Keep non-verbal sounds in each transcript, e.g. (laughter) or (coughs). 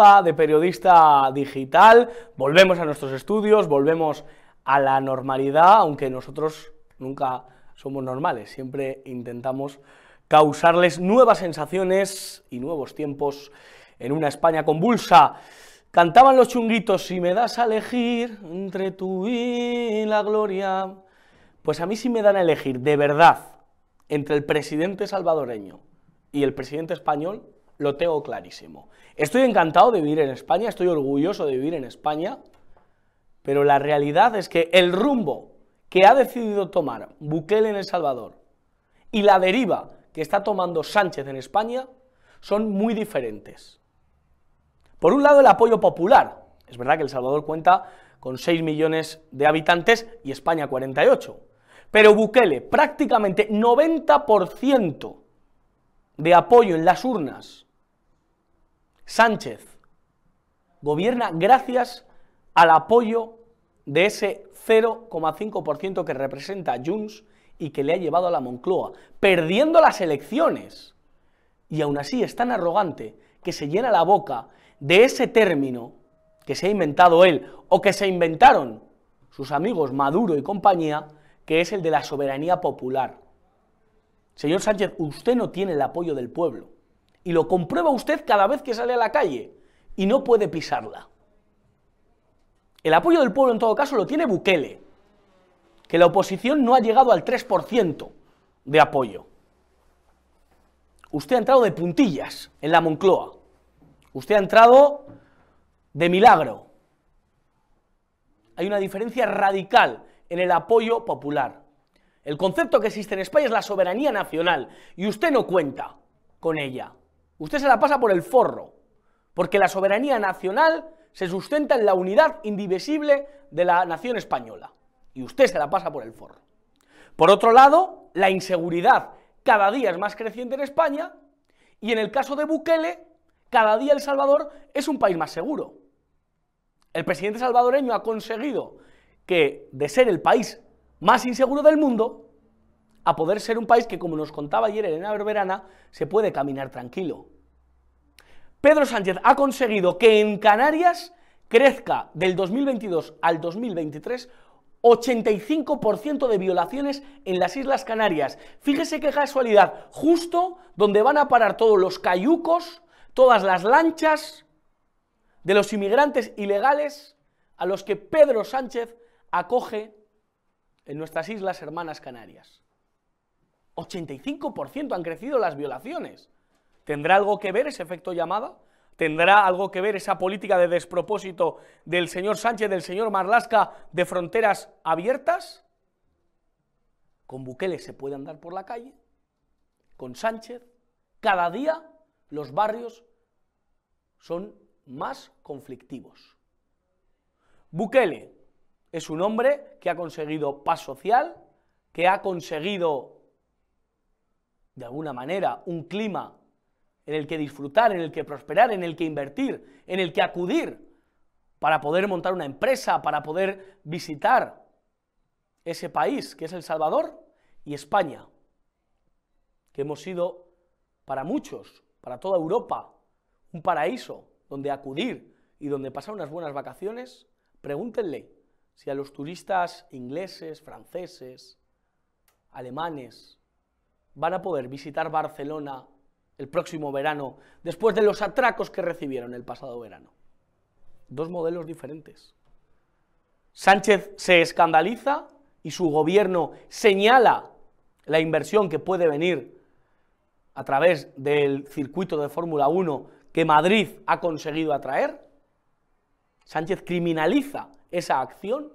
de periodista digital, volvemos a nuestros estudios, volvemos a la normalidad, aunque nosotros nunca somos normales, siempre intentamos causarles nuevas sensaciones y nuevos tiempos en una España convulsa. Cantaban los chunguitos, si me das a elegir entre tú y la gloria. Pues a mí sí me dan a elegir, de verdad, entre el presidente salvadoreño y el presidente español, lo tengo clarísimo. Estoy encantado de vivir en España, estoy orgulloso de vivir en España, pero la realidad es que el rumbo que ha decidido tomar Bukele en El Salvador y la deriva que está tomando Sánchez en España son muy diferentes. Por un lado, el apoyo popular. Es verdad que El Salvador cuenta con 6 millones de habitantes y España 48. Pero Bukele, prácticamente 90% de apoyo en las urnas. Sánchez gobierna gracias al apoyo de ese 0,5% que representa Junts y que le ha llevado a la Moncloa, perdiendo las elecciones. Y aún así es tan arrogante que se llena la boca de ese término que se ha inventado él o que se inventaron sus amigos Maduro y compañía, que es el de la soberanía popular. Señor Sánchez, usted no tiene el apoyo del pueblo y lo comprueba usted cada vez que sale a la calle y no puede pisarla. El apoyo del pueblo en todo caso lo tiene Bukele, que la oposición no ha llegado al 3% de apoyo. Usted ha entrado de puntillas en la Moncloa. Usted ha entrado de milagro. Hay una diferencia radical en el apoyo popular. El concepto que existe en España es la soberanía nacional y usted no cuenta con ella. Usted se la pasa por el forro, porque la soberanía nacional se sustenta en la unidad indivisible de la nación española y usted se la pasa por el forro. Por otro lado, la inseguridad cada día es más creciente en España y en el caso de Bukele, cada día El Salvador es un país más seguro. El presidente salvadoreño ha conseguido que de ser el país más inseguro del mundo, a poder ser un país que, como nos contaba ayer Elena Berberana, se puede caminar tranquilo. Pedro Sánchez ha conseguido que en Canarias crezca del 2022 al 2023 85% de violaciones en las Islas Canarias. Fíjese qué casualidad, justo donde van a parar todos los cayucos, todas las lanchas de los inmigrantes ilegales a los que Pedro Sánchez acoge en nuestras Islas Hermanas Canarias. 85% han crecido las violaciones. ¿Tendrá algo que ver ese efecto llamada? ¿Tendrá algo que ver esa política de despropósito del señor Sánchez, del señor Marlasca, de fronteras abiertas? Con Bukele se puede andar por la calle, con Sánchez, cada día los barrios son más conflictivos. Bukele es un hombre que ha conseguido paz social, que ha conseguido, de alguna manera, un clima en el que disfrutar, en el que prosperar, en el que invertir, en el que acudir para poder montar una empresa, para poder visitar ese país que es El Salvador y España, que hemos sido para muchos, para toda Europa, un paraíso donde acudir y donde pasar unas buenas vacaciones, pregúntenle si a los turistas ingleses, franceses, alemanes, van a poder visitar Barcelona el próximo verano, después de los atracos que recibieron el pasado verano. Dos modelos diferentes. Sánchez se escandaliza y su gobierno señala la inversión que puede venir a través del circuito de Fórmula 1 que Madrid ha conseguido atraer. Sánchez criminaliza esa acción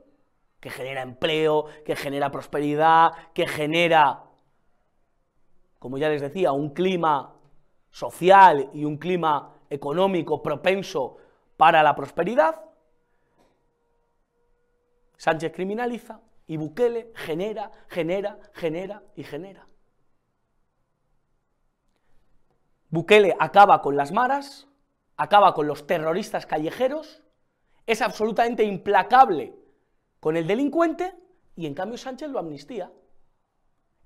que genera empleo, que genera prosperidad, que genera, como ya les decía, un clima social y un clima económico propenso para la prosperidad, Sánchez criminaliza y Bukele genera, genera, genera y genera. Bukele acaba con las maras, acaba con los terroristas callejeros, es absolutamente implacable con el delincuente y en cambio Sánchez lo amnistía.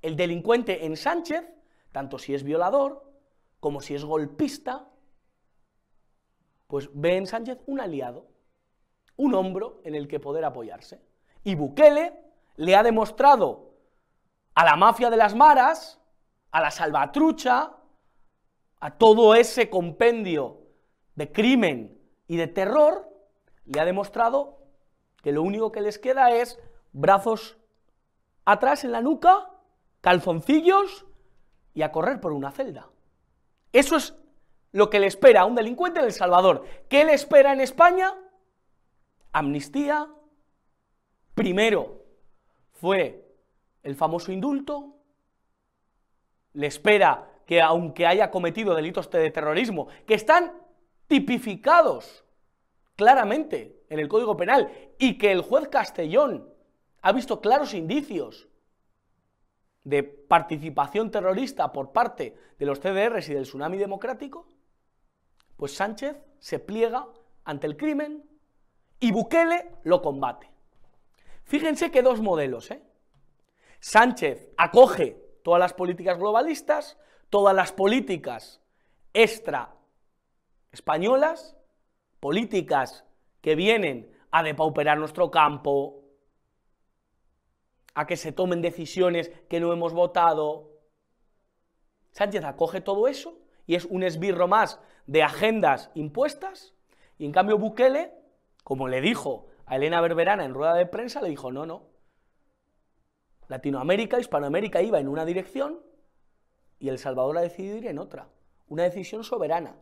El delincuente en Sánchez, tanto si es violador, como si es golpista, pues ve en Sánchez un aliado, un hombro en el que poder apoyarse. Y Bukele le ha demostrado a la mafia de las maras, a la salvatrucha, a todo ese compendio de crimen y de terror, le ha demostrado que lo único que les queda es brazos atrás en la nuca, calzoncillos y a correr por una celda. Eso es lo que le espera a un delincuente en El Salvador. ¿Qué le espera en España? Amnistía. Primero fue el famoso indulto. Le espera que aunque haya cometido delitos de terrorismo, que están tipificados claramente en el Código Penal y que el juez Castellón ha visto claros indicios de participación terrorista por parte de los CDRs y del tsunami democrático, pues Sánchez se pliega ante el crimen y Bukele lo combate. Fíjense que dos modelos, ¿eh? Sánchez acoge todas las políticas globalistas, todas las políticas extra españolas, políticas que vienen a depauperar nuestro campo, a que se tomen decisiones que no hemos votado. Sánchez acoge todo eso y es un esbirro más de agendas impuestas, y en cambio Bukele, como le dijo a Elena Berberana en rueda de prensa, le dijo, no, no, Latinoamérica, Hispanoamérica iba en una dirección y El Salvador ha decidido ir en otra, una decisión soberana.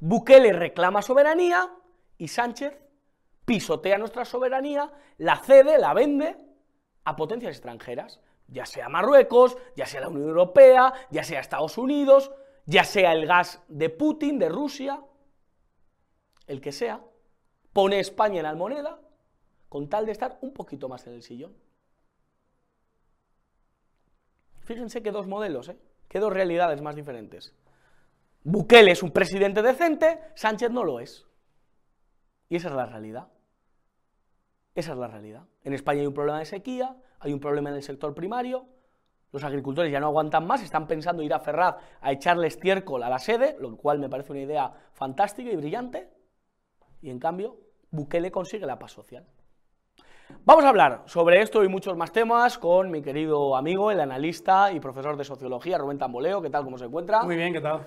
Bukele reclama soberanía y Sánchez pisotea nuestra soberanía, la cede, la vende a potencias extranjeras, ya sea Marruecos, ya sea la Unión Europea, ya sea Estados Unidos, ya sea el gas de Putin, de Rusia, el que sea, pone España en la moneda con tal de estar un poquito más en el sillón. Fíjense que dos modelos, ¿eh? que dos realidades más diferentes. Bukele es un presidente decente, Sánchez no lo es. Y esa es la realidad. Esa es la realidad. En España hay un problema de sequía, hay un problema en el sector primario, los agricultores ya no aguantan más, están pensando ir a Ferraz a echarle estiércol a la sede, lo cual me parece una idea fantástica y brillante, y en cambio Bukele consigue la paz social. Vamos a hablar sobre esto y muchos más temas con mi querido amigo, el analista y profesor de sociología, Rubén Tamboleo. ¿Qué tal? ¿Cómo se encuentra? Muy bien, ¿qué tal?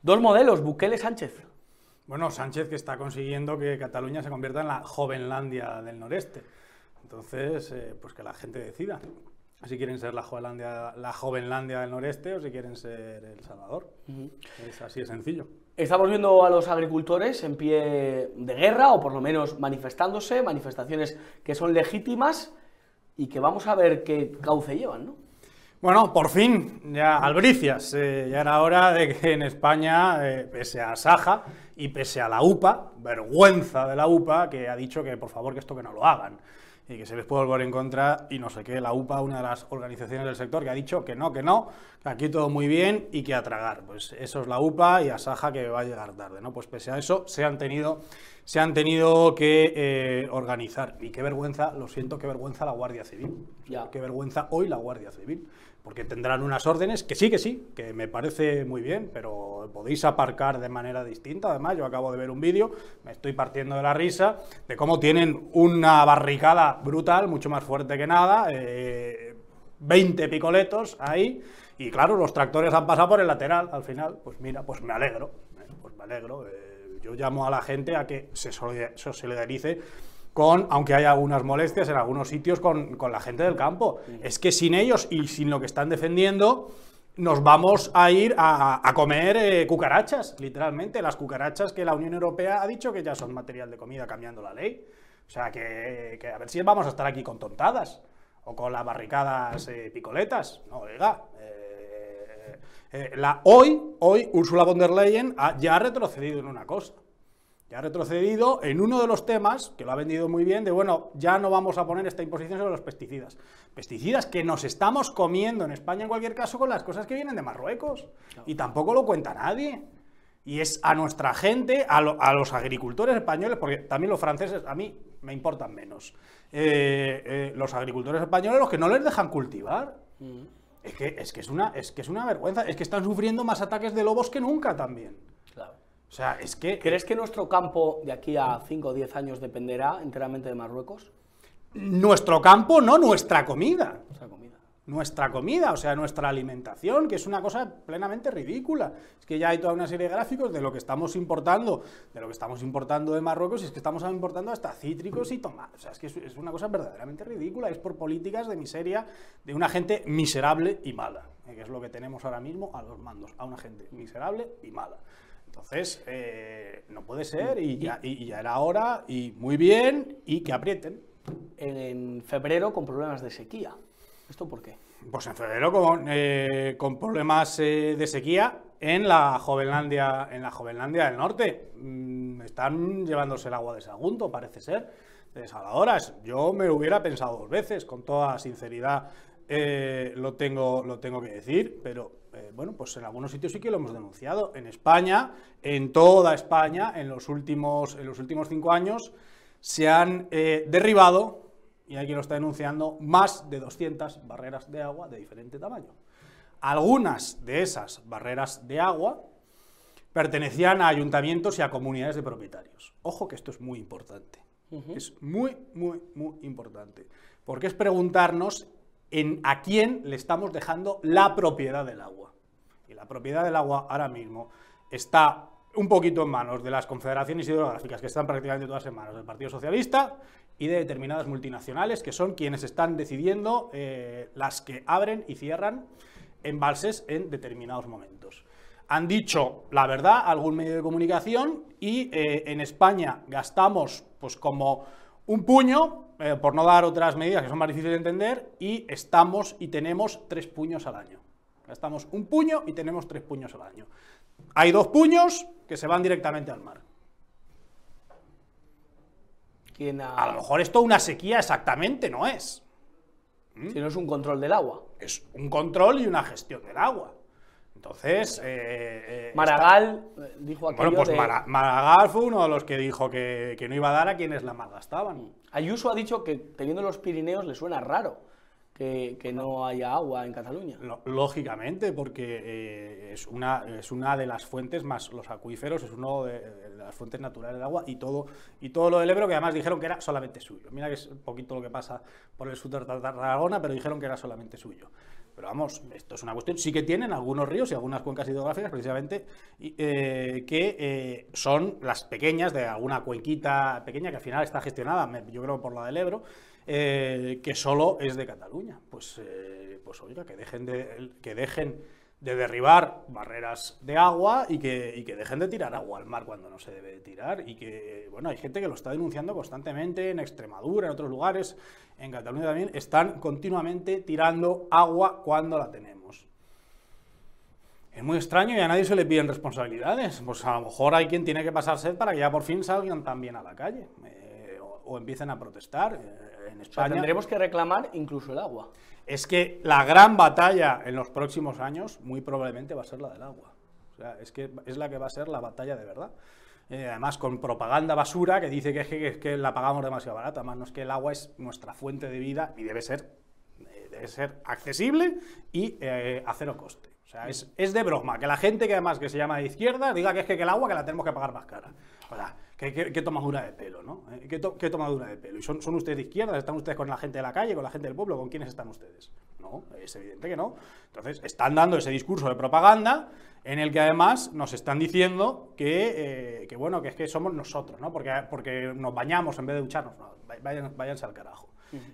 Dos modelos, Bukele Sánchez. Bueno, Sánchez que está consiguiendo que Cataluña se convierta en la Jovenlandia del noreste. Entonces, eh, pues que la gente decida si quieren ser la Jovenlandia, la Jovenlandia del noreste o si quieren ser El Salvador. Es así de sencillo. Estamos viendo a los agricultores en pie de guerra o por lo menos manifestándose, manifestaciones que son legítimas y que vamos a ver qué cauce llevan, ¿no? Bueno, por fin, ya albricias, eh, ya era hora de que en España, eh, pese a Saja y pese a la UPA, vergüenza de la UPA, que ha dicho que por favor que esto que no lo hagan y que se les puede volver en contra y no sé qué, la UPA, una de las organizaciones del sector, que ha dicho que no, que no, que aquí todo muy bien y que a tragar. Pues eso es la UPA y a Saja que va a llegar tarde, ¿no? Pues pese a eso se han tenido, se han tenido que eh, organizar. Y qué vergüenza, lo siento, qué vergüenza la Guardia Civil. Ya. Qué vergüenza hoy la Guardia Civil porque tendrán unas órdenes que sí, que sí, que me parece muy bien, pero podéis aparcar de manera distinta. Además, yo acabo de ver un vídeo, me estoy partiendo de la risa, de cómo tienen una barricada brutal, mucho más fuerte que nada, 20 eh, picoletos ahí, y claro, los tractores han pasado por el lateral al final. Pues mira, pues me alegro, eh, pues me alegro. Eh, yo llamo a la gente a que se solidarice con, aunque haya algunas molestias en algunos sitios con, la gente del campo. Es que sin ellos y sin lo que están defendiendo, nos vamos a ir a, comer eh, cucarachas, literalmente, las cucarachas que la Unión Europea ha dicho que ya son material de comida cambiando la ley. O sea, que, a ver si vamos a estar aquí con tontadas o con las barricadas eh, picoletas. No, oiga. Eh, la, hoy, hoy Ursula von der Leyen ya ha retrocedido en una cosa ya ha retrocedido en uno de los temas, que lo ha vendido muy bien, de bueno, ya no vamos a poner esta imposición sobre los pesticidas. Pesticidas que nos estamos comiendo en España en cualquier caso con las cosas que vienen de Marruecos. Y tampoco lo cuenta nadie. Y es a nuestra gente, a, los agricultores españoles, porque también los franceses a mí me importan menos, eh, eh, los agricultores españoles los que no les dejan cultivar. Mm. Es, que, es, que es, una, es que es una vergüenza, es que están sufriendo más ataques de lobos que nunca también. O sea, es que... ¿Crees que nuestro campo de aquí a 5 o 10 años dependerá enteramente de Marruecos? Nuestro campo, no nuestra comida. Nuestra comida. Nuestra comida, o sea, nuestra alimentación, que es una cosa plenamente ridícula. Es que ya hay toda una serie de gráficos de lo que estamos importando, de lo que estamos importando de Marruecos, y es que estamos importando hasta cítricos y tomates. O sea, es que es- es una cosa verdaderamente ridícula. Es por políticas de miseria de una gente miserable y mala, eh, que es lo que tenemos ahora mismo a los mandos, a una gente miserable y mala. Entonces, eh, no puede ser, y ya, y- y ya era hora, y muy bien, y que aprieten. En febrero con problemas de sequía. ¿Esto por qué? Pues en febrero con, eh, con problemas eh, de sequía en la Jovenlandia, en la Jovenlandia del Norte. Mm, están llevándose el agua de Sagunto, parece ser, de desaladoras. Yo me lo hubiera pensado dos veces, con toda sinceridad eh, lo, tengo, lo tengo que decir, pero eh, bueno, pues en algunos sitios sí que lo hemos denunciado. En España, en toda España, en los últimos, en los últimos cinco años, se han eh, derribado y quien lo está denunciando, más de 200 barreras de agua de diferente tamaño. Algunas de esas barreras de agua pertenecían a ayuntamientos y a comunidades de propietarios. Ojo que esto es muy importante. Es muy, muy, muy importante. Porque es preguntarnos en a quién le estamos dejando la propiedad del agua. Y la propiedad del agua ahora mismo está un poquito en manos de las confederaciones hidrográficas, que están prácticamente todas en manos del Partido Socialista y de determinadas multinacionales, que son quienes están decidiendo eh, las que abren y cierran embalses en determinados momentos. Han dicho la verdad algún medio de comunicación y eh, en España gastamos pues como un puño, eh, por no dar otras medidas que son más difíciles de entender, y estamos y tenemos tres puños al año. Gastamos un puño y tenemos tres puños al año. Hay dos puños que se van directamente al mar. ¿Quién ha- A lo mejor esto una sequía exactamente no es. Si no es un control del agua. Es un control y una gestión del agua. Entonces, eh, eh, Maragall eh, dijo aquello bueno, pues de- Maragall fue uno de los que dijo que, que no iba a dar a quienes la malgastaban. Ayuso ha dicho que teniendo los Pirineos le suena raro que, no haya agua en Cataluña. Lógicamente, porque eh, es, una, es una de las fuentes más, los acuíferos, es una de, de las fuentes naturales del agua y todo, y todo lo del Ebro, que además dijeron que era solamente suyo. Mira que es un poquito lo que pasa por el sur de Tarragona, pero dijeron que era solamente suyo. Pero vamos, esto es una cuestión. Sí que tienen algunos ríos y algunas cuencas hidrográficas, precisamente, eh, que eh, son las pequeñas, de alguna cuenquita pequeña, que al final está gestionada, yo creo, por la del Ebro, eh, que solo es de Cataluña. Pues, pues oiga, que dejen de, que dejen de derribar barreras de agua y que, y que dejen de tirar agua al mar cuando no se debe de tirar. Y que, bueno, hay gente que lo está denunciando constantemente en Extremadura, en otros lugares, en Cataluña también, están continuamente tirando agua cuando la tenemos. Es muy extraño y a nadie se le piden responsabilidades. Pues a lo mejor hay quien tiene que pasar sed para que ya por fin salgan también a la calle eh, o, empiecen a protestar. Eh, en O sea, España tendremos que reclamar incluso el agua. es que la gran batalla en los próximos años muy probablemente va a ser la del agua. O sea, es que es la que va a ser la batalla de verdad. Eh, además, con propaganda basura que dice que que, que la pagamos demasiado barata. Además, no es que el agua es nuestra fuente de vida y debe ser, eh, debe ser accesible y eh, a cero coste. O sea, es, es de broma que la gente que además que se llama de izquierda diga que es que, que el agua que la tenemos que pagar más cara. O sea, qué, qué- qué tomadura de pelo, ¿no? Eh, ¿Qué, to- qué tomadura de pelo? ¿Y son, son ustedes de izquierda? ¿Están ustedes con la gente de la calle, con la gente del pueblo? ¿Con quiénes están ustedes? No, es evidente que no. Entonces, están dando ese discurso de propaganda en el que además nos están diciendo que, eh, que bueno, que es que somos nosotros, ¿no? Porque, porque nos bañamos en vez de ducharnos. No, vayan- váyanse al carajo.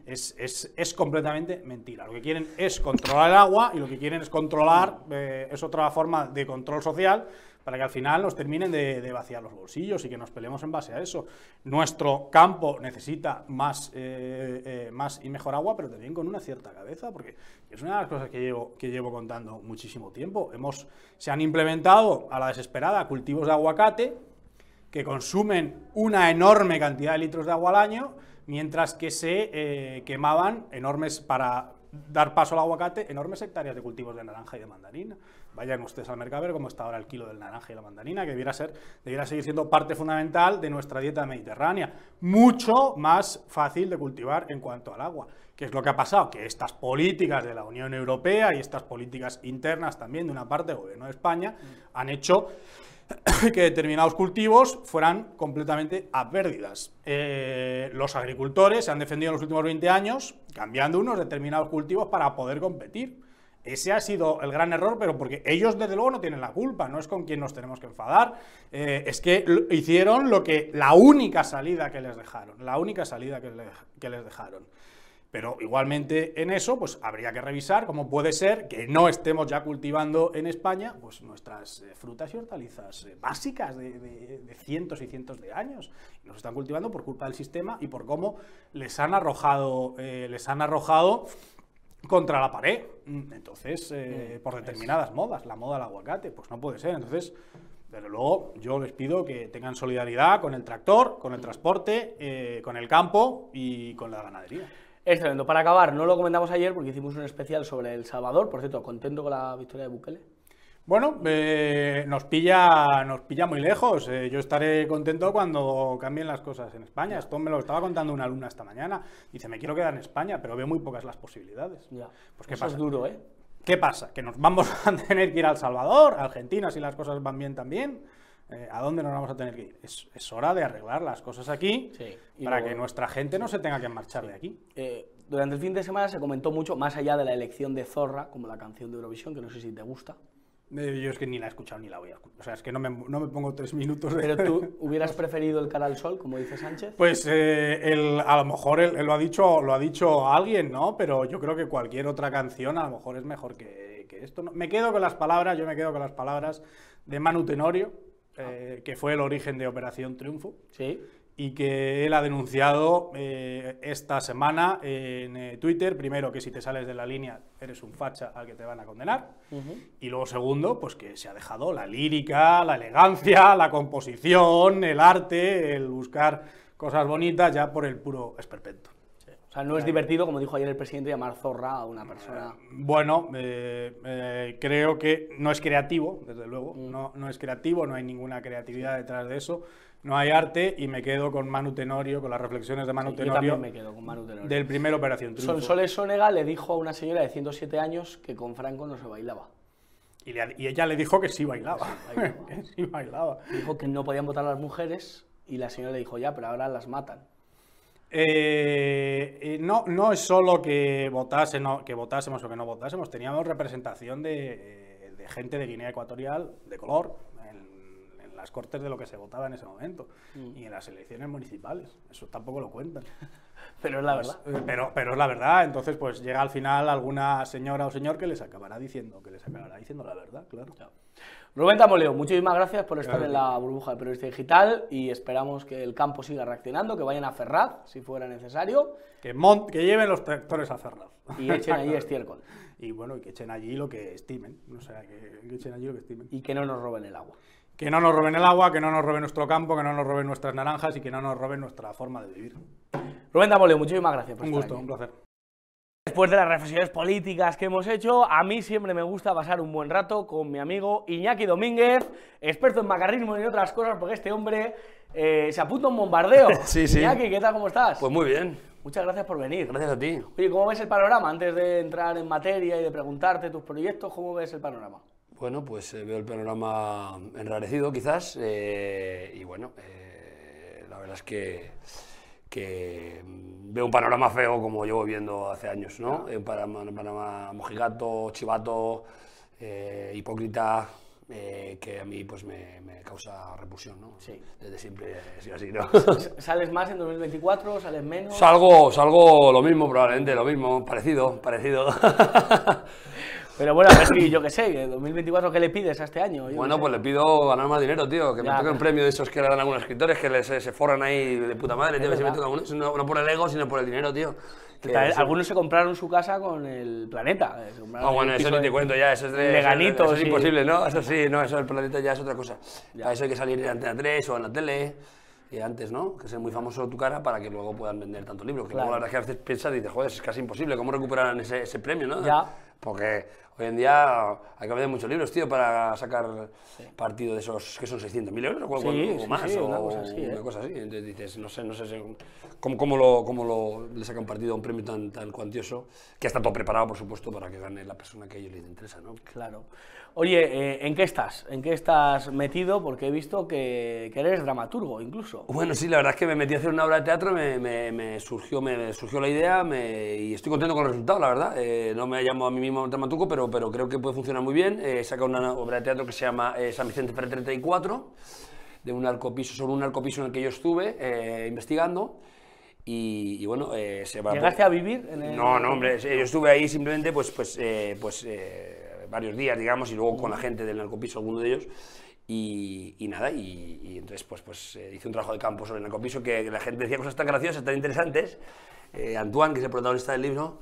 Es, es- es completamente mentira. Lo que quieren es controlar el agua y lo que quieren es controlar, eh, es otra forma de control social para que al final nos terminen de, vaciar los bolsillos y que nos peleemos en base a eso. Nuestro campo necesita más, eh, eh, más y mejor agua, pero también con una cierta cabeza, porque es una de las cosas que llevo, que llevo contando muchísimo tiempo. Hemos, se han implementado a la desesperada cultivos de aguacate, que consumen una enorme cantidad de litros de agua al año, mientras que se eh, quemaban enormes, para dar paso al aguacate, enormes hectáreas de cultivos de naranja y de mandarina. Vayan ustedes al mercado a ver cómo está ahora el kilo del naranja y la mandarina, que debiera, ser, debiera seguir siendo parte fundamental de nuestra dieta mediterránea. Mucho más fácil de cultivar en cuanto al agua. ¿Qué es lo que ha pasado? Que estas políticas de la Unión Europea y estas políticas internas también de una parte del gobierno de España han hecho (coughs) que determinados cultivos fueran completamente a pérdidas. Eh, los agricultores se han defendido en los últimos 20 años cambiando unos determinados cultivos para poder competir. Ese ha sido el gran error, pero porque ellos desde luego no tienen la culpa, no es con quien nos tenemos que enfadar, eh, es que hicieron lo que la única salida que les dejaron, la única salida que, les dejaron. Pero igualmente en eso, pues habría que revisar cómo puede ser que no estemos ya cultivando en España pues, nuestras eh, frutas y hortalizas eh, básicas de, cientos y cientos de años. Nos están cultivando por culpa del sistema y por cómo les han arrojado, les han arrojado contra la pared. Mm, entonces, mm, por determinadas modas, la moda del aguacate, pues no puede ser. Entonces, pero luego yo les pido que tengan solidaridad con el tractor, con el transporte, con el campo y con la ganadería. Excelente. Para acabar, no lo comentamos ayer porque hicimos un especial sobre El Salvador. Por cierto, contento con la victoria de Bukele. Bueno, eh, nos, pilla, nos pilla muy lejos. Eh, yo estaré contento cuando cambien las cosas en España. Esto me lo estaba contando una alumna esta mañana. Dice, me quiero quedar en España, pero veo muy pocas las posibilidades. Ya. Pues ¿qué pasa? es duro, ¿eh? ¿Qué pasa? ¿Que nos vamos (laughs) a tener que ir a El Salvador, a Argentina, si las cosas van bien también? Eh, ¿a dónde nos vamos a tener que ir? Es, hora de arreglar las cosas aquí para que nuestra gente no se tenga que marchar de aquí. Eh, durante el fin de semana se comentó mucho, más allá de la elección de Zorra, como la canción de Eurovisión, que no sé si te gusta. Eh, yo es que ni la he escuchado ni la voy a escuchar. O sea, es que no me, no me pongo tres minutos de... ¿Pero tú (laughs) hubieras preferido el cara al sol, como dice Sánchez? Pues eh, a lo mejor él, lo, ha dicho, lo ha dicho alguien, ¿no? Pero yo creo que cualquier otra canción a lo mejor es mejor que, que esto. Me quedo con las palabras, yo me quedo con las palabras de Manu Tenorio, eh, que fue el origen de Operación Triunfo. Sí y que él ha denunciado eh, esta semana en eh, Twitter, primero que si te sales de la línea eres un facha al que te van a condenar, y luego segundo, pues que se ha dejado la lírica, la elegancia, la composición, el arte, el buscar cosas bonitas ya por el puro esperpento. O sea, no es divertido, como dijo ayer el presidente, llamar zorra a una persona. Bueno, eh, creo que no es creativo, desde luego, mm. no, no es creativo, no hay ninguna creatividad detrás de eso no hay arte y me quedo con Manu Tenorio, con las reflexiones de Manu Tenorio. me quedo con Manu Tenorio. Del primer Operación Triunfo. Sonsoles Sonega le dijo a una señora de 107 años que con Franco no se bailaba. Y, ella le dijo que sí bailaba. que sí bailaba. (laughs) Dijo que no podían votar las mujeres y la señora le dijo ya, pero ahora las matan. Eh, eh, no, no es solo que, votase, que votásemos o que no votásemos, teníamos representación de, de gente de Guinea Ecuatorial de color, las cortes de lo que se votaba en ese momento mm. y en las elecciones municipales. Eso tampoco lo cuentan. (laughs) pero es la verdad. Eh, pero, pero es la verdad. Entonces, pues llega al final alguna señora o señor que les acabará diciendo, que les acabará diciendo la verdad, claro. Rubén Tamoleo, muchísimas gracias por estar en la burbuja de periodista digital y esperamos que el campo siga reaccionando, que vayan a Ferraz si fuera necesario. Que, que lleven los tractores a Ferraz. Y echen allí (laughs) estiércol. Y bueno, y que echen allí lo que estimen. O sea, que, que echen allí lo que estimen. Y que no nos roben el agua que no nos roben el agua, que no nos roben nuestro campo, que no nos roben nuestras naranjas y que no nos roben nuestra forma de vivir. Rubén Damoleo, muchísimas gracias. un gusto, un placer. Después de las reflexiones políticas que hemos hecho, a mí siempre me gusta pasar un buen rato con mi amigo Iñaki Domínguez, experto en macarrismo y otras cosas, porque este hombre eh, se apunta a un bombardeo. (laughs) sí, sí. Iñaki, ¿qué tal? ¿Cómo estás? Pues muy bien. Muchas gracias por venir. Gracias a ti. Oye, ¿cómo ves el panorama? Antes de entrar en materia y de preguntarte tus proyectos, ¿cómo ves el panorama? Bueno, pues eh, veo el panorama enrarecido quizás eh, y bueno, eh, la verdad es que, que, veo un panorama feo como llevo viendo hace años, ¿no? Un panorama, mojigato, chivato, hipócrita, que a mí pues me, causa repulsión, ¿no? Sí. Desde siempre he sido así, ¿no? ¿Sales más en 2024? ¿Sales menos? Salgo, salgo lo mismo probablemente, lo mismo, parecido, parecido. (laughs) Pero bueno, a ver si, yo qué sé, 2024, ¿qué le pides a este año? bueno, pues le pido ganar más dinero, tío. Que me toque un premio de esos que le dan algunos escritores que les, se forran ahí de puta madre, tío. Que se no, por el ego, sino por el dinero, tío. algunos se compraron su casa con el planeta. Ah, bueno, eso ni te cuento ya, eso es de. Leganito, eso, es imposible, ¿no? Eso sí, no, eso del planeta ya es otra cosa. Para eso hay que salir en Antena 3 o en la tele. Y antes, ¿no? Que sea muy famoso tu cara para que luego puedan vender tantos libros. Que luego la verdad que a veces piensas y dices, joder, es casi imposible, ¿cómo recuperan ese, ese premio, ¿no? Ya. Porque Hoy en día hay que vender muchos libros, tío, para sacar partido de esos que son 600.000 euros o, Sí, o sí, más, o una cosa así, una ¿eh? cosa así. Entonces dices, no sé, no sé si- cómo, cómo lo, cómo lo, le sacan partido a un premio tan, tan cuantioso, que está todo preparado, por supuesto, para que gane la persona que a ellos les interesa, ¿no? Claro. Oye, eh, ¿en qué estás? ¿En qué estás metido? Porque he visto que, que eres dramaturgo incluso. Bueno, sí, la verdad es que me metí a hacer una obra de teatro, me, me- me surgió, me surgió la idea me- y estoy contento con el resultado, la verdad. Eh, no me llamo a mí mismo dramaturgo, pero, pero creo que puede funcionar muy bien. Eh, He sacado una obra de teatro que se llama San Vicente Ferrer 34, de un arcopiso, sobre un arcopiso en el que yo estuve investigando. Y, y bueno, eh, se va ¿Llegaste a vivir en el- No, no, hombre, yo estuve ahí simplemente pues, pues, eh, pues eh, varios días, digamos, y luego con la gente del narcopiso, alguno de ellos. Y, y nada, y, y entonces pues, pues eh, hice un trabajo de campo sobre el narcopiso que la gente decía cosas tan graciosas, tan interesantes. Eh, Antoine, que es el protagonista del libro,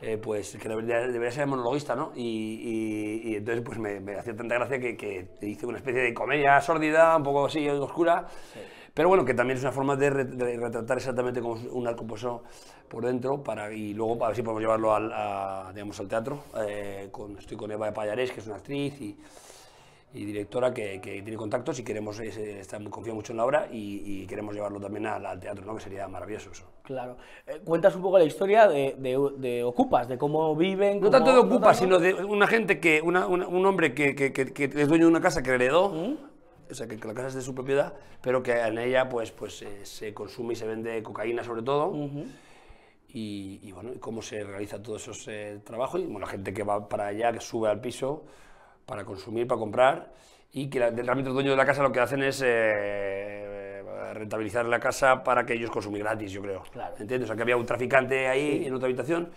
eh, pues que debería, debería ser monologuista, ¿no? Y, y- entonces pues me, me hacía tanta gracia que, que hice una especie de comedia sórdida, un poco así oscura, pero bueno, que también es una forma de, re- de retratar exactamente como un narcopiso por dentro para, y luego a ver si podemos llevarlo al, a, digamos, al teatro. Eh, con, estoy con Eva de Pallarés, que es una actriz y, y directora que, que tiene contactos y queremos, está muy, confía mucho en la obra y, y queremos llevarlo también al, al teatro, ¿no? que sería maravilloso eso. Claro. Eh, cuentas un poco la historia de, de- de Ocupas, de cómo viven. No cómo- tanto de no Ocupa, tanto- sino de una gente que, una- una- un hombre que, que- que- que es dueño de una casa que heredó, ¿Mm? O sea, que, que la casa es de su propiedad, pero que en ella pues, pues eh, se consume y se vende cocaína sobre todo. y, y, bueno, y cómo se realiza todo esos eh, trabajos. Y bueno, la gente que va para allá, que sube al piso para consumir, para comprar, y que la- realmente los dueños de la casa lo que hacen es eh, rentabilizar la casa para que ellos consumen gratis, yo creo. Claro. ¿Entiendes? O sea, que había un traficante ahí en otra habitación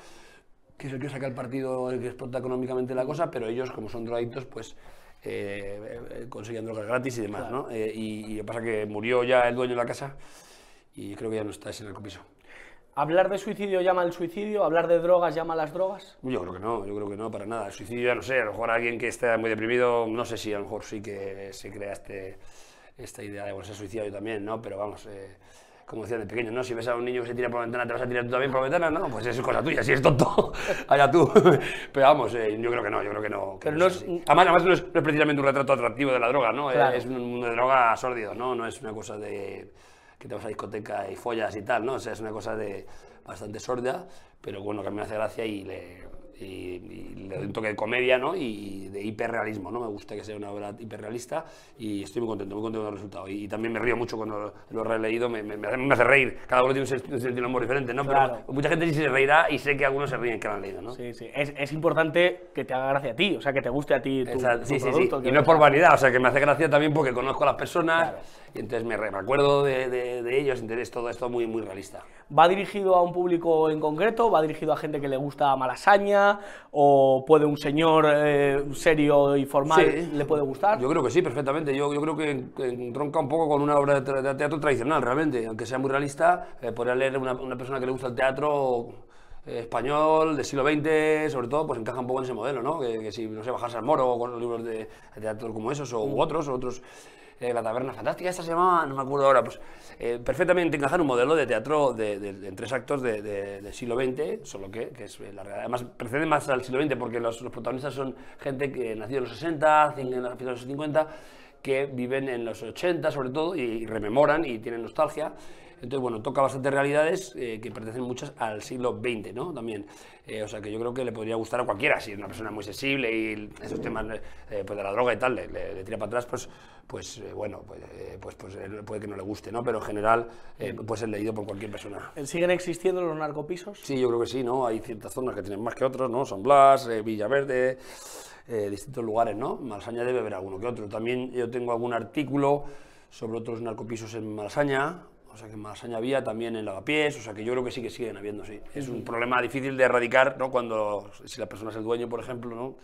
que es el que saca el partido, el que explota económicamente la cosa, pero ellos, como son drogadictos, pues eh, conseguían drogas gratis y demás, ¿no? Eh, y, y lo que pasa es que murió ya el dueño de la casa y creo que ya no está ese narcopiso. ¿Hablar de suicidio llama al suicidio? ¿Hablar de drogas llama a las drogas? Yo creo que no, yo creo que no, para nada. El suicidio ya no sé, a lo mejor alguien que esté muy deprimido, no sé si a lo mejor sí que se crea este, esta idea de, bueno, se suicida yo también, ¿no? Pero vamos, eh, como decían de pequeño, ¿no? Si ves a un niño que se tira por la ventana, ¿te vas a tirar tú también por la ventana? No, pues eso es cosa tuya, si eres tonto, (laughs) allá tú. Pero vamos, eh, yo creo que no, yo creo que no. que Pero no es es-. Además, además no, es, no es precisamente un retrato atractivo de la droga, ¿no? Claro. Es un mundo de droga sórdido, ¿no? No es una cosa de que te vas a discoteca y follas y tal, ¿no? O sea, es una cosa de bastante sórdida, pero bueno, que a mí me hace gracia y le, y, le doy un toque de comedia, ¿no? Y de hiperrealismo, ¿no? Me gusta que sea una obra hiperrealista y estoy muy contento, muy contento con el resultado. Y, y también me río mucho cuando lo, he releído, me, me, me hace, reír. Cada uno tiene un, sen- un sentido de humor diferente, ¿no? Claro. Pero mucha gente sí se reirá y sé que algunos se ríen que lo han leído, ¿no? Sí, sí. Es, es importante que te haga gracia a ti, o sea, que te guste a ti tu, Esa- tu sí, sí, sí. producto, que Y no es por vanidad, o sea, que me hace gracia también porque conozco a las personas Claro. y entonces me, re- me acuerdo de, de, de ellos, entonces todo esto muy, muy realista. ¿Va dirigido a un público en concreto? ¿Va dirigido a gente que le gusta Malasaña? ¿O puede un señor eh, serio y formal Sí. le puede gustar? Yo creo que sí, perfectamente. Yo, yo creo que, que entronca un poco con una obra de, teatro tradicional, realmente. Aunque sea muy realista, eh, podría leer una, una persona que le gusta el teatro eh, español del siglo XX, sobre todo, pues encaja un poco en ese modelo, ¿no? Que, que si, no sé, bajarse al moro o con los libros de, de teatro como esos, o u otros, o otros. La taberna fantástica, esta se llamaba, no me acuerdo ahora, pues eh, perfectamente encaja en un modelo de teatro de, en tres actos de- de- del siglo XX, solo que, que es eh, la realidad. Además, precede más al siglo XX porque los, protagonistas son gente que nació en los 60, cin- en finales de los 50, que viven en los 80 sobre todo y rememoran y tienen nostalgia. Entonces, bueno, toca bastantes realidades eh, que pertenecen muchas al siglo XX, ¿no? También. Eh, o sea, que yo creo que le podría gustar a cualquiera. Si es una persona muy sensible y esos temas eh, pues de la droga y tal le, le- le tira para atrás, pues, pues eh, bueno, pues, eh, pues, pues puede que no le guste, ¿no? Pero en general eh, puede ser leído por cualquier persona. ¿Siguen existiendo los narcopisos? Sí, yo creo que sí, ¿no? Hay ciertas zonas que tienen más que otros, ¿no? San Blas, Villaverde, distintos lugares, ¿no? Malasaña debe haber alguno que otro. También yo tengo algún artículo sobre otros narcopisos en Malasaña, o sea que Malasaña había, también en Lavapiés, o sea que yo creo que sí que siguen habiendo, sí. Es un problema difícil de erradicar, ¿no? Cuando, si la persona es el dueño, por ejemplo, ¿no?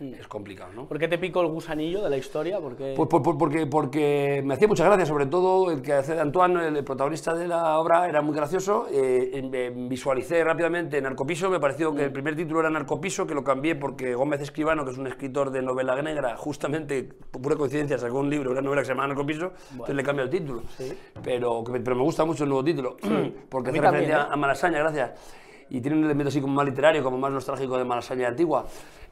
Es complicado, ¿no? ¿Por qué te pico el gusanillo de la historia? Porque... Pues por- por- porque, porque me hacía mucha gracia, sobre todo el que hace de Antoine, el protagonista de la obra, era muy gracioso. eh, visualicé rápidamente Narcopiso, me pareció que el primer título era Narcopiso, que lo cambié porque Gómez Escribano, que es un escritor de novela negra, justamente, por pura coincidencia, sacó un libro, una novela que se llama Narcopiso, entonces le cambié el título. Pero, pero me gusta mucho el nuevo título, (clears throat) porque A mí hace referencia ¿eh? a Malasaña, gracias. Y tiene un elemento así como más literario, como más nostálgico de Malasaña antigua.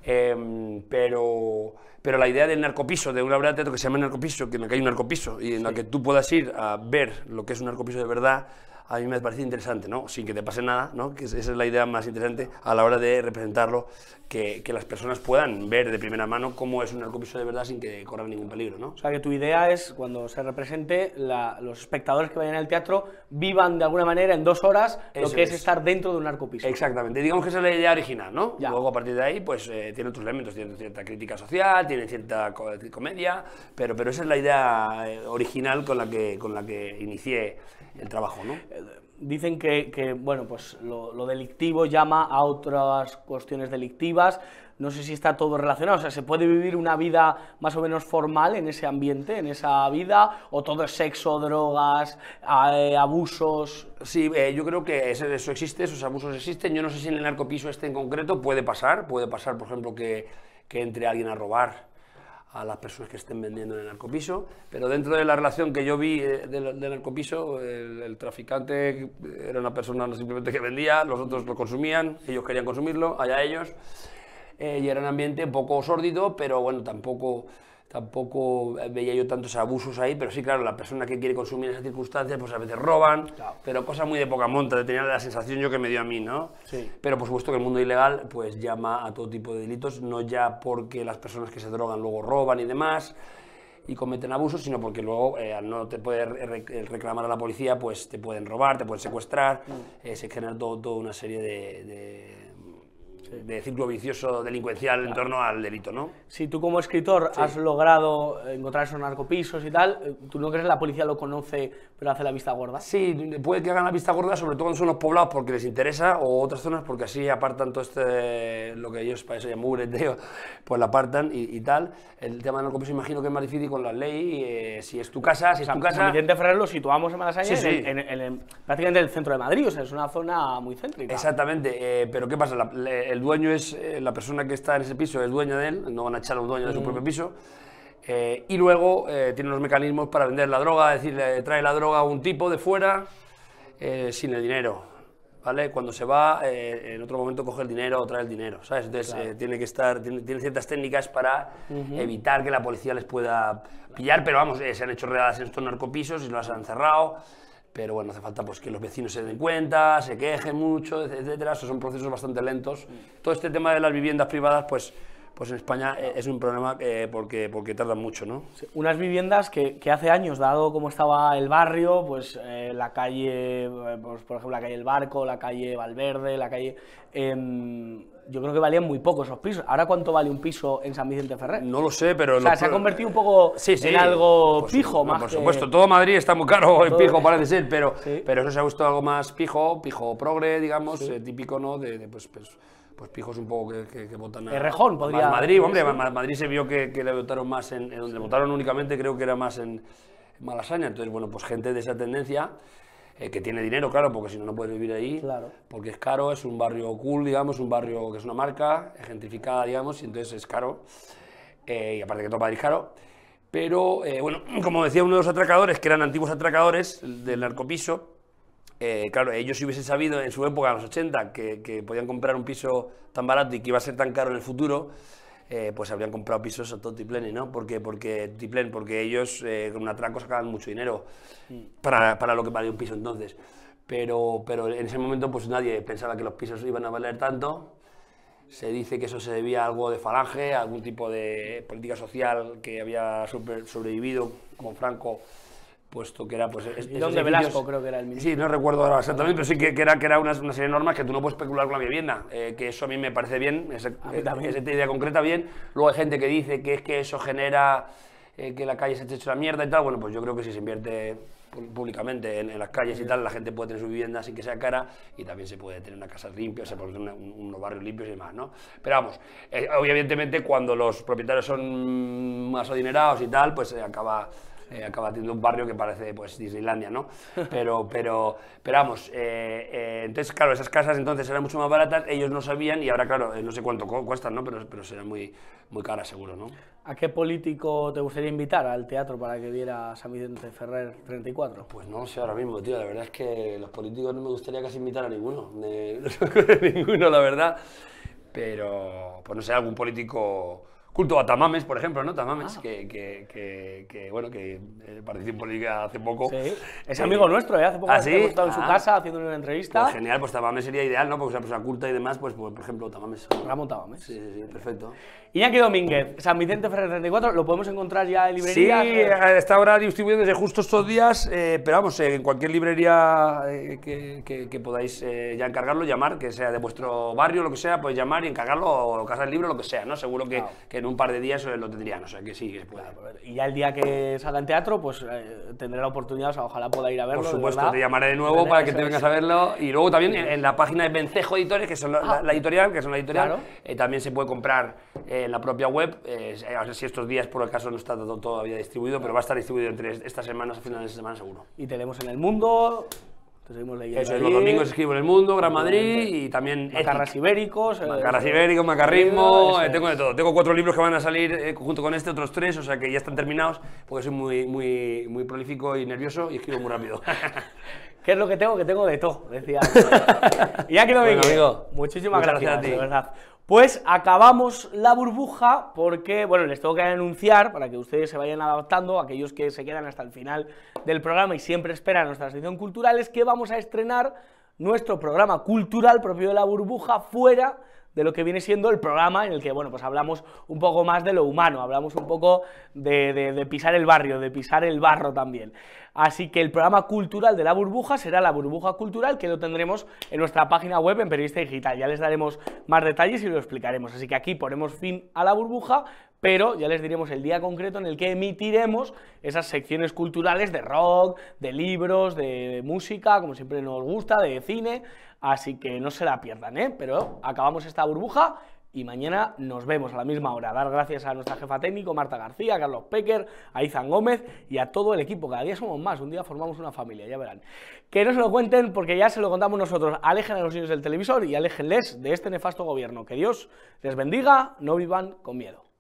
Em, pero, pero la idea del narcopiso, de una obra de teatro que se llama narcopiso, que en la que hay un narcopiso y en la que tú puedas ir a ver lo que es un narcopiso de verdad, a mí me parece interesante, ¿no? Sin que te pase nada, ¿no? Que esa es la idea más interesante a la hora de representarlo, que, que las personas puedan ver de primera mano cómo es un narcopiso de verdad sin que corran ningún peligro, ¿no? O sea, que tu idea es, cuando se represente, la- los espectadores que vayan al teatro vivan de alguna manera en dos horas lo Eso que es. es. estar dentro de un narcopiso. Exactamente, digamos que esa es la idea original, ¿no? Ya. Luego a partir de ahí, pues eh, tiene otros elementos, tiene cierta crítica social, tiene cierta co- comedia, pero, pero esa es la idea eh, original con la que, con la que inicié el trabajo, ¿no? Dicen que, que, bueno, pues lo, lo delictivo llama a otras cuestiones delictivas. No sé si está todo relacionado. O sea, ¿se puede vivir una vida más o menos formal en ese ambiente, en esa vida? ¿O todo es sexo, drogas, eh, abusos? Sí, eh, yo creo que eso existe, esos abusos existen. Yo no sé si en el narcopiso este en concreto puede pasar. Puede pasar, por ejemplo, que, que entre alguien a robar a las personas que estén vendiendo en el narcopiso. Pero dentro de la relación que yo vi eh, del, del narcopiso, el, traficante era una persona simplemente que vendía, los otros lo consumían, ellos querían consumirlo, allá ellos. Eh, y era un ambiente un poco sórdido, pero bueno, tampoco, tampoco veía yo tantos abusos ahí, pero sí, claro, la persona que quiere consumir esas circunstancias, pues a veces roban, pero cosas muy de poca monta, tenía la sensación yo que me dio a mí, ¿no? Sí. Pero por supuesto que el mundo ilegal pues llama a todo tipo de delitos, no ya porque las personas que se drogan luego roban y demás, y cometen abusos, sino porque luego eh, al no te poder re- reclamar a la policía, pues te pueden robar, te pueden secuestrar, eh, se genera todo- toda una serie de, de- de ciclo vicioso delincuencial en torno al delito, ¿no? Si tú como escritor has logrado encontrar esos narcopisos y tal, eh, ¿tú no crees que la policía lo conoce pero hace la vista gorda? Sí, puede que hagan la vista gorda, sobre todo cuando son los poblados porque les interesa, o otras zonas porque así apartan todo este, lo que ellos para eso llaman mugre, (laughs) pues la apartan y, y tal. El tema del narcopiso imagino que es más difícil con la ley, eh, si es tu casa, si O sea, es tu casa... San Vicente Ferrer lo situamos en Malasaña, Sí, en sí. en, en el- prácticamente en el centro de Madrid, o sea, es una zona muy céntrica. Exactamente, eh, pero ¿qué pasa? La- el dueño es, eh, la persona que está en ese piso es dueña de él, no van a echar a un dueño de su propio piso, eh, y luego eh, tiene los mecanismos para vender la droga, es decir, le trae la droga a un tipo de fuera eh, sin el dinero, ¿vale? Cuando se va, eh, en otro momento coge el dinero o trae el dinero, ¿sabes? Entonces eh, tiene que estar, tiene, tiene ciertas técnicas para evitar que la policía les pueda pillar, pero vamos, eh, se han hecho redadas en estos narcopisos y los han cerrado. Pero bueno, hace falta pues, que los vecinos se den cuenta, se quejen mucho, etcétera. Esos son procesos bastante lentos. Todo este tema de las viviendas privadas, pues, pues en España eh, es un problema eh, porque, porque tardan mucho, ¿no? Sí, Unas viviendas que, que hace años, dado cómo estaba el barrio, pues eh, la calle, pues, por ejemplo, la calle El Barco, la calle Valverde, la calle... em, yo creo que valían muy poco esos pisos. ¿Ahora cuánto vale un piso en San Vicente Ferrer? No lo sé, pero... o sea, se ha convertido un poco Sí, sí, en algo pijo, más Por que- supuesto, todo Madrid está muy caro en pijo, parece ser, pero, pero eso se ha visto algo más pijo, pijo progre, digamos, típico, ¿no? De, de, pues, pues, pues pijos un poco que, que, que votan a... A podría- Madrid, hombre, Madrid se vio que, que le votaron más en, en donde le votaron únicamente, creo que era más en, Malasaña. Entonces, bueno, pues gente de esa tendencia, eh, que tiene dinero, claro, porque si no, no puedes vivir ahí. Claro. Porque es caro, es un barrio cool, digamos, un barrio que es una marca, gentrificada, digamos, y entonces es caro. Eh, y aparte que todo Madrid es caro. Pero, eh, bueno, (clears throat) como decía uno de los atracadores, que eran antiguos atracadores del narcopiso, eh, claro, ellos si hubiesen sabido en su época, en los 80, que, que podían comprar un piso tan barato y que iba a ser tan caro en el futuro, eh, pues habrían comprado pisos a todo Tipleni, ¿no? Porque, porque, Tiplen, porque ellos eh, con un atraco sacaban mucho dinero para, para lo que valía un piso entonces. Pero, pero en ese momento pues nadie pensaba que los pisos iban a valer tanto. Se dice que eso se debía a algo de falange, a algún tipo de política social que había sobrevivido con Franco, puesto que era pues... donde edificios- Velasco creo que era el ministro. Sí, no recuerdo ahora exactamente, pero sí que, que era, que era una, una serie de normas que tú no puedes especular con la vivienda, eh, que eso a mí me parece bien, mí también. esa idea concreta bien. Luego hay gente que dice que es que eso genera eh, que la calle se eche hecho la mierda y tal. Bueno, pues yo creo que si se invierte públicamente en, en las calles y tal, la gente puede tener su vivienda sin que sea cara y también se puede tener una casa limpia, se puede tener un- unos barrios limpios y demás, ¿no? Pero vamos, eh, obviamente cuando los propietarios son más adinerados y tal, pues se acaba eh, acaba teniendo un barrio que parece pues Disneylandia, ¿no? (laughs) Pero, pero, pero vamos, eh, eh, entonces claro, esas casas entonces eran mucho más baratas, ellos no sabían y ahora claro, no sé cuánto cuestan, ¿no? Pero, pero serán muy, muy caras seguro, ¿no? ¿A qué político te gustaría invitar al teatro para que viera San Vicente Ferrer 34? Pues no sé ahora mismo, tío, la verdad es que los políticos no me gustaría casi invitar a ninguno, (laughs) ninguno la verdad, pero pues no sé, algún político culto a Tamames, por ejemplo, ¿no? Tamames, ah. que, que, que, bueno, que eh, participó en política hace poco. Sí, es amigo nuestro, ¿eh? Hace poco ¿Ah, hemos estado en su ah. casa haciendo una entrevista. Pues genial, pues Tamames sería ideal, ¿no? Porque es una persona culta y demás, pues, pues por ejemplo, Tamames. Ramón Tamames. Sí, sí, sí, perfecto. Iñaki Domínguez, San Vicente Ferrer 34, ¿lo podemos encontrar ya en librerías? Sí, está ahora distribuido desde justo estos días, eh, pero vamos, eh, en cualquier librería eh, que, que, podáis ya encargarlo, llamar, que sea de vuestro barrio, lo que sea, podéis llamar y encargarlo, o casa del libro, lo que sea, ¿no? Seguro que, que en un par de días lo tendrían, o sea que sí, que puede. y ya el día que salga en teatro, pues tendré la oportunidad, o sea, ojalá pueda ir a verlo. Por supuesto, te llamaré de nuevo para que te vengas a verlo. Y luego también en, la página de Vencejo Editores, que son la, ah. editorial, que son la editorial, también se puede comprar en la propia web eh, a ver si estos días por acaso no está todo, todavía distribuido, pero va a estar distribuido entre estas semanas, a finales de semana seguro. Y tenemos en El Mundo, te seguimos leyendo Eso, los domingos escribo en El Mundo, Gran Madrid y también... Macarras ibéricos. Eh, Macarras ibéricos, macarrismo, eh, tengo de todo. Tengo cuatro libros que van a salir eh, junto con este, otros tres, o sea que ya están terminados, porque soy muy, muy, muy prolífico y nervioso y escribo muy rápido. (laughs) ¿Qué es lo que tengo? Que tengo de todo, decía. (laughs) y ya que lo bueno, Muchísimas gracias, de verdad. Pues acabamos la burbuja porque, bueno, les tengo que anunciar para que ustedes se vayan adaptando, aquellos que se quedan hasta el final del programa y siempre esperan nuestra sección cultural, es que vamos a estrenar nuestro programa cultural propio de la burbuja fuera de lo que viene siendo el programa en el que, bueno, pues hablamos un poco más de lo humano, hablamos un poco de, pisar el barrio, de pisar el barro también. Así que el programa cultural de la burbuja será la burbuja cultural, que lo tendremos en nuestra página web en Periodista Digital. Ya les daremos más detalles y lo explicaremos. Así que aquí ponemos fin a la burbuja, pero ya les diremos el día concreto en el que emitiremos esas secciones culturales de rock, de libros, de música, como siempre nos gusta, de cine, Así que no se la pierdan, ¿eh? Pero acabamos esta burbuja y mañana nos vemos a la misma hora. Dar gracias a nuestra jefa técnico, Marta García, a Carlos Pecker, a Izan Gómez y a todo el equipo. Cada día somos más, un día formamos una familia, ya verán. Que no se lo cuenten porque ya se lo contamos nosotros. Alejen a los niños del televisor y aléjenles de este nefasto gobierno. Que Dios les bendiga, no vivan con miedo.